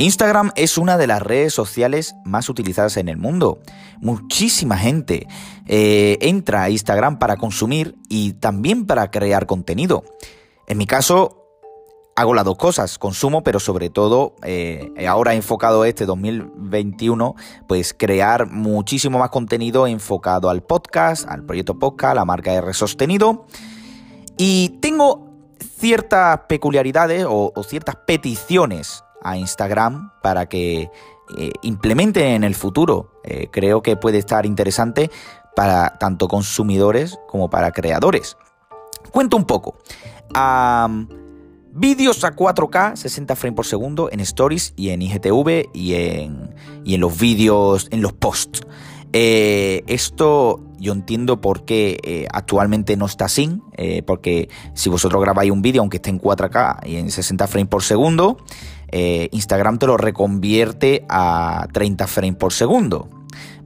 Instagram es una de las redes sociales más utilizadas en el mundo. Muchísima gente eh, entra a Instagram para consumir y también para crear contenido. En mi caso, hago las dos cosas, consumo, pero sobre todo, eh, ahora enfocado este 2021, pues crear muchísimo más contenido enfocado al podcast, al proyecto podcast, la marca R sostenido. Y tengo ciertas peculiaridades o ciertas peticiones a Instagram para que eh, implementen en el futuro. Eh, creo que puede estar interesante para tanto consumidores como para creadores. Cuento un poco. vídeos a 4K, 60 frames por segundo en Stories y en IGTV y en, y en los vídeos, en los posts. Eh, esto yo entiendo por qué actualmente no está así, porque si vosotros grabáis un vídeo, aunque esté en 4K y en 60 frames por segundo, eh, Instagram te lo reconvierte a 30 frames por segundo,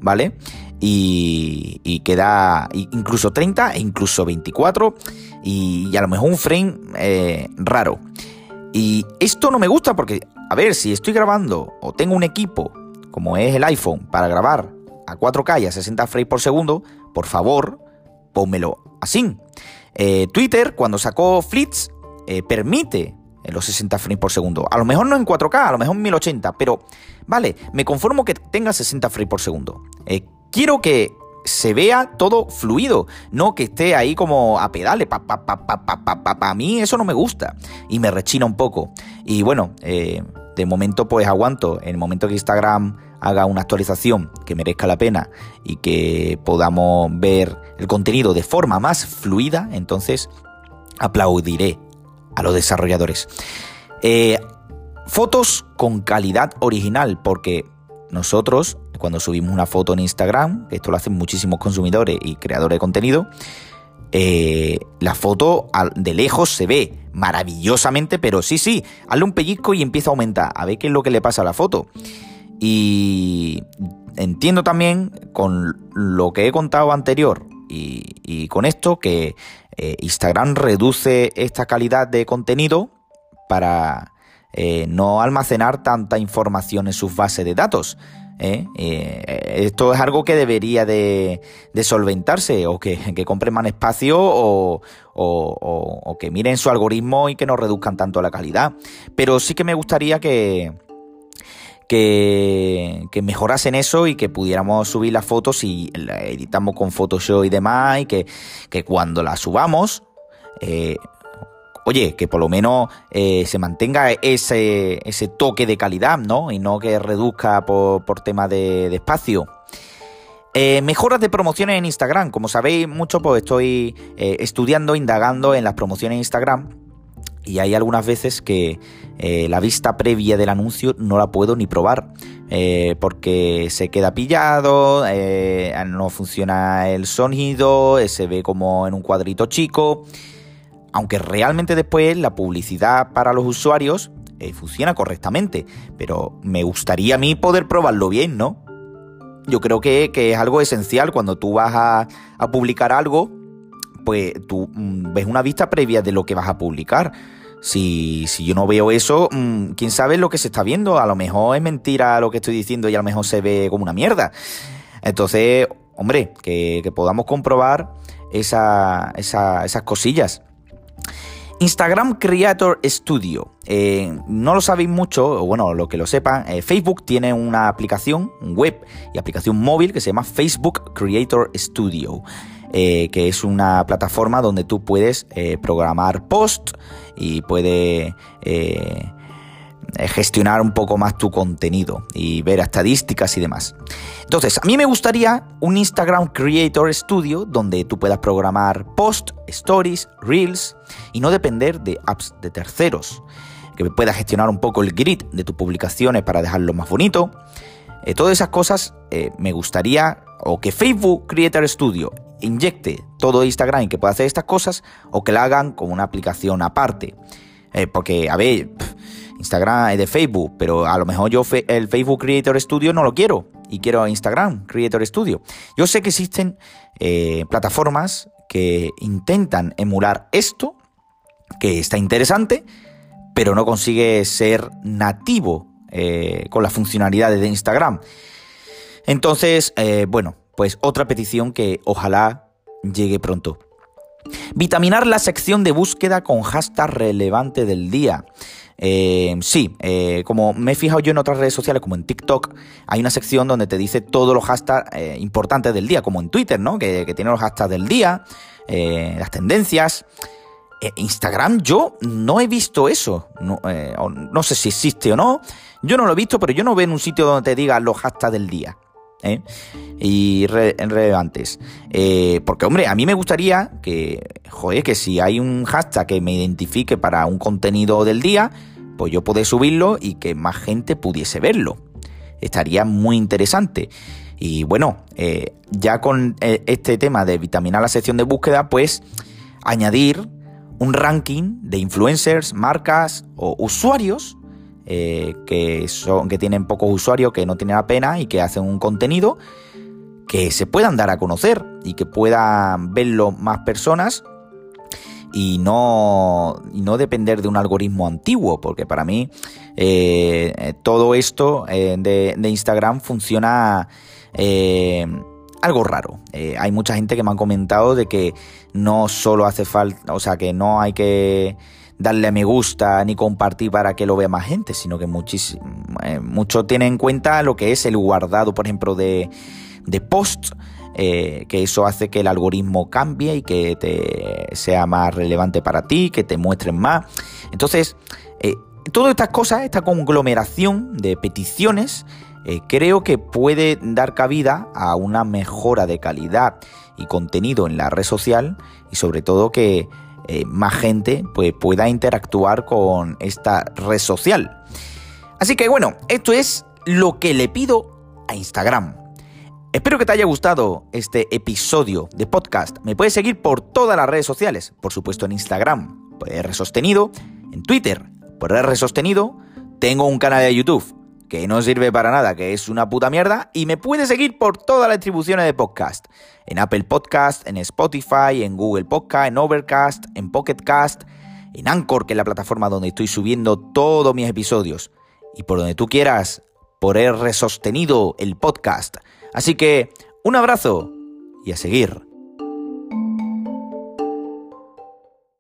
¿vale? Y, queda incluso 30 e incluso 24 y, a lo mejor un frame eh, raro. Y esto no me gusta porque, a ver, si estoy grabando o tengo un equipo como es el iPhone para grabar a 4K y a 60 frames por segundo, por favor, pónmelo así. Eh, Twitter, cuando sacó Flits, permite en los 60 frames por segundo. A lo mejor no en 4K, a lo mejor en 1080, pero vale, me conformo que tenga 60 frames por segundo. Eh, quiero que se vea todo fluido, no que esté ahí como a pedales. Pa, pa, pa, pa, a mí eso no me gusta y me rechina un poco. Y bueno, eh, de momento pues aguanto. En el momento que Instagram haga una actualización que merezca la pena y que podamos ver el contenido de forma más fluida, entonces aplaudiré a los desarrolladores. Eh, fotos con calidad original, porque nosotros, cuando subimos una foto en Instagram, esto lo hacen muchísimos consumidores y creadores de contenido, eh, la foto de lejos se ve maravillosamente, pero sí, sí, hazle un pellizco y empieza a aumentar, a ver qué es lo que le pasa a la foto. Y entiendo también con lo que he contado anterior y con esto que eh, Instagram reduce esta calidad de contenido para eh, no almacenar tanta información en sus bases de datos. ¿eh? esto es algo que debería de, solventarse o que, que compren más espacio o, que miren su algoritmo y que no reduzcan tanto la calidad. Pero sí que me gustaría que, que, que, mejorasen eso y que pudiéramos subir las fotos y la editamos con Photoshop y demás y que, cuando las subamos, eh, oye, que por lo menos eh, se mantenga ese, ese toque de calidad, ¿no? Y no que reduzca por, por tema de, espacio. Eh, mejoras de promociones en Instagram. Como sabéis mucho, pues estoy estudiando, indagando en las promociones en Instagram y hay algunas veces que eh, la vista previa del anuncio no la puedo ni probar. Eh, porque se queda pillado, eh, no funciona el sonido, se ve como en un cuadrito chico. Aunque realmente después la publicidad para los usuarios funciona correctamente. Pero me gustaría a mí poder probarlo bien, ¿no? Yo creo que, es algo esencial cuando tú vas a, publicar algo pues tú mm, ves una vista previa de lo que vas a publicar. Si, si yo no veo eso, mm, quién sabe lo que se está viendo. A lo mejor es mentira lo que estoy diciendo y a lo mejor se ve como una mierda. Entonces, hombre, que, podamos comprobar esa, esas cosillas. Instagram Creator Studio. Eh, no lo sabéis mucho, o bueno, lo que lo sepan, eh, Facebook tiene una aplicación web y aplicación móvil que se llama Facebook Creator Studio. Eh, que es una plataforma donde tú puedes programar post y puedes gestionar un poco más tu contenido y ver estadísticas y demás. Entonces, a mí me gustaría un Instagram Creator Studio donde tú puedas programar post, stories, reels y no depender de apps de terceros. Que puedas gestionar un poco el grid de tus publicaciones para dejarlo más bonito. todas esas cosas me gustaría o que Facebook Creator Studio inyecte todo Instagram y que pueda hacer estas cosas o que la hagan como una aplicación aparte. Eh, porque, a ver, Instagram de Facebook, pero a lo mejor yo el Facebook Creator Studio no lo quiero y quiero Instagram Creator Studio. Yo sé que existen eh, plataformas que intentan emular esto, que está interesante, pero no consigue ser nativo eh, con las funcionalidades de Instagram. Entonces, eh, bueno, pues otra petición que ojalá llegue pronto. Vitaminar la sección de búsqueda con hashtag relevante del día. Eh, sí, eh, como me he fijado yo en otras redes sociales, como en TikTok, hay una sección donde te dice todos los hashtags eh, importantes del día, como en Twitter, ¿no? Que, tiene los hashtags del día, las tendencias. Instagram yo no he visto eso. No, no, sé si existe o no. Yo no lo he visto, pero yo no veo en un sitio donde te diga los hashtags del día. Y relevantes. porque, hombre, a mí me gustaría que, joder, que si hay un hashtag que me identifique para un contenido del día, pues yo poder subirlo y que más gente pudiese verlo. Estaría muy interesante. Y bueno, eh, ya con eh, este tema de vitaminar la sección de búsqueda, pues añadir un ranking de influencers, marcas o usuarios eh, que, son, que tienen pocos usuarios, que no tienen la pena y que hacen un contenido que se puedan dar a conocer y que puedan verlo más personas y no, no depender de un algoritmo antiguo, porque para mí eh, todo esto eh, de, Instagram funciona algo raro. hay mucha gente que me ha comentado de que no solo hace falta, o sea, que no hay que darle a me gusta ni compartir para que lo vea más gente, sino que muchísimo, mucho tiene en cuenta lo que es el guardado, por ejemplo, de, de posts eh, que eso hace que el algoritmo cambie y que te sea más relevante para ti, que te muestren más. Entonces, eh, todas estas cosas, esta conglomeración de peticiones, eh, creo que puede dar cabida a una mejora de calidad y contenido en la red social y sobre todo que más gente pues, pueda interactuar con esta red social. Así que bueno, esto es lo que le pido a Instagram. Espero que te haya gustado este episodio de podcast. Me puedes seguir por todas las redes sociales, por supuesto en Instagram, por R Sostenido, en Twitter, por R Sostenido, tengo un canal de YouTube que no sirve para nada, que es una puta mierda, y me puedes seguir por todas las distribuciones de podcast, en Apple Podcast, en Spotify, en Google Podcast, en Overcast, en Pocketcast, en Anchor, que es la plataforma donde estoy subiendo todos mis episodios, y por donde tú quieras, por R Sostenido, el podcast. Así que un abrazo y a seguir